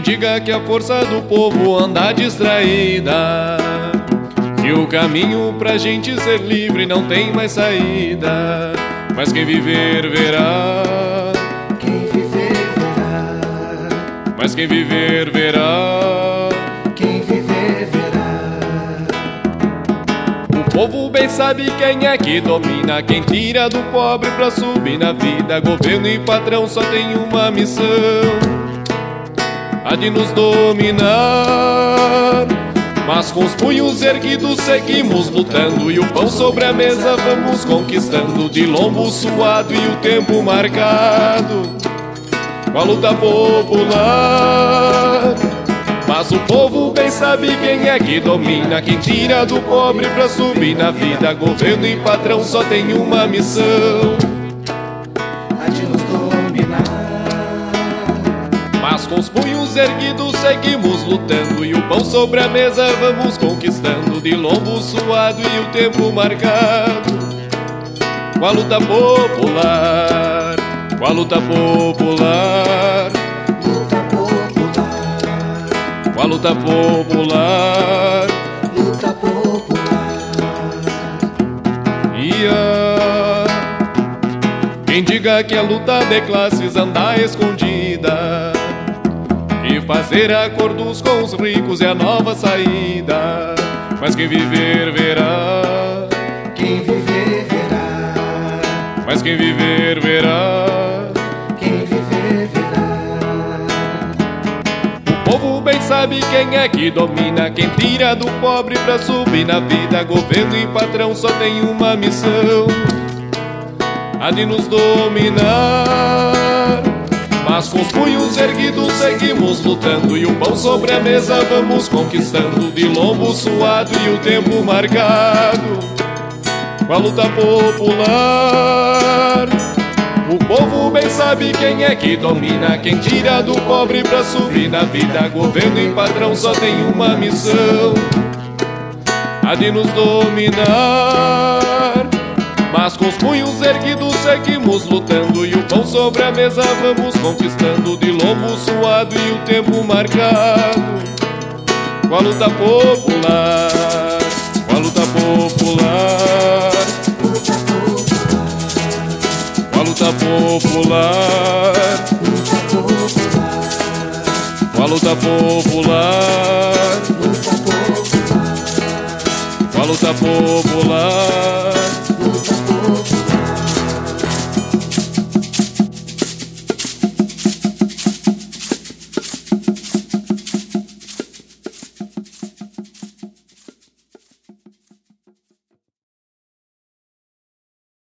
diga que a força do povo anda distraída. Que o caminho pra gente ser livre não tem mais saída. Mas quem viver, verá. Quem viver verá. Mas quem viver, verá. Quem viver verá. O povo bem sabe quem é que domina. Quem tira do pobre pra subir na vida. Governo e patrão só tem uma missão: a de nos dominar. Mas com os punhos erguidos seguimos lutando. E o pão sobre a mesa vamos conquistando. De lombo suado e o tempo marcado. Com a luta popular. Mas o povo bem sabe quem é que domina. Quem tira do pobre pra subir na vida. Governo e patrão só tem uma missão com os punhos erguidos seguimos lutando. E o pão sobre a mesa vamos conquistando. De lombo suado e o tempo marcado. Com a luta popular Com a luta popular. Luta popular. Com a luta popular. Luta popular. Ia Quem diga que a luta de classes anda escondida fazer acordos com os ricos é a nova saída. Mas quem viver verá. Quem viver verá. Mas quem viver verá. Quem viver verá. O povo bem sabe quem é que domina Quem tira do pobre pra subir na vida. Governo e patrão só tem uma missão A de nos dominar Mas com os punhos erguidos seguimos lutando. E o pão sobre a mesa vamos conquistando. De lombo suado e o tempo marcado. Com a luta popular. O povo bem sabe quem é que domina, quem tira do pobre pra subir na vida. Governo e patrão só tem uma missão: a de nos dominar. Mas com os punhos erguidos seguimos lutando sobre a mesa vamos conquistando de lombo suado e o tempo marcado. Com a luta popular, com a luta popular. Com a luta popular, com a Luta popular. com a luta popular.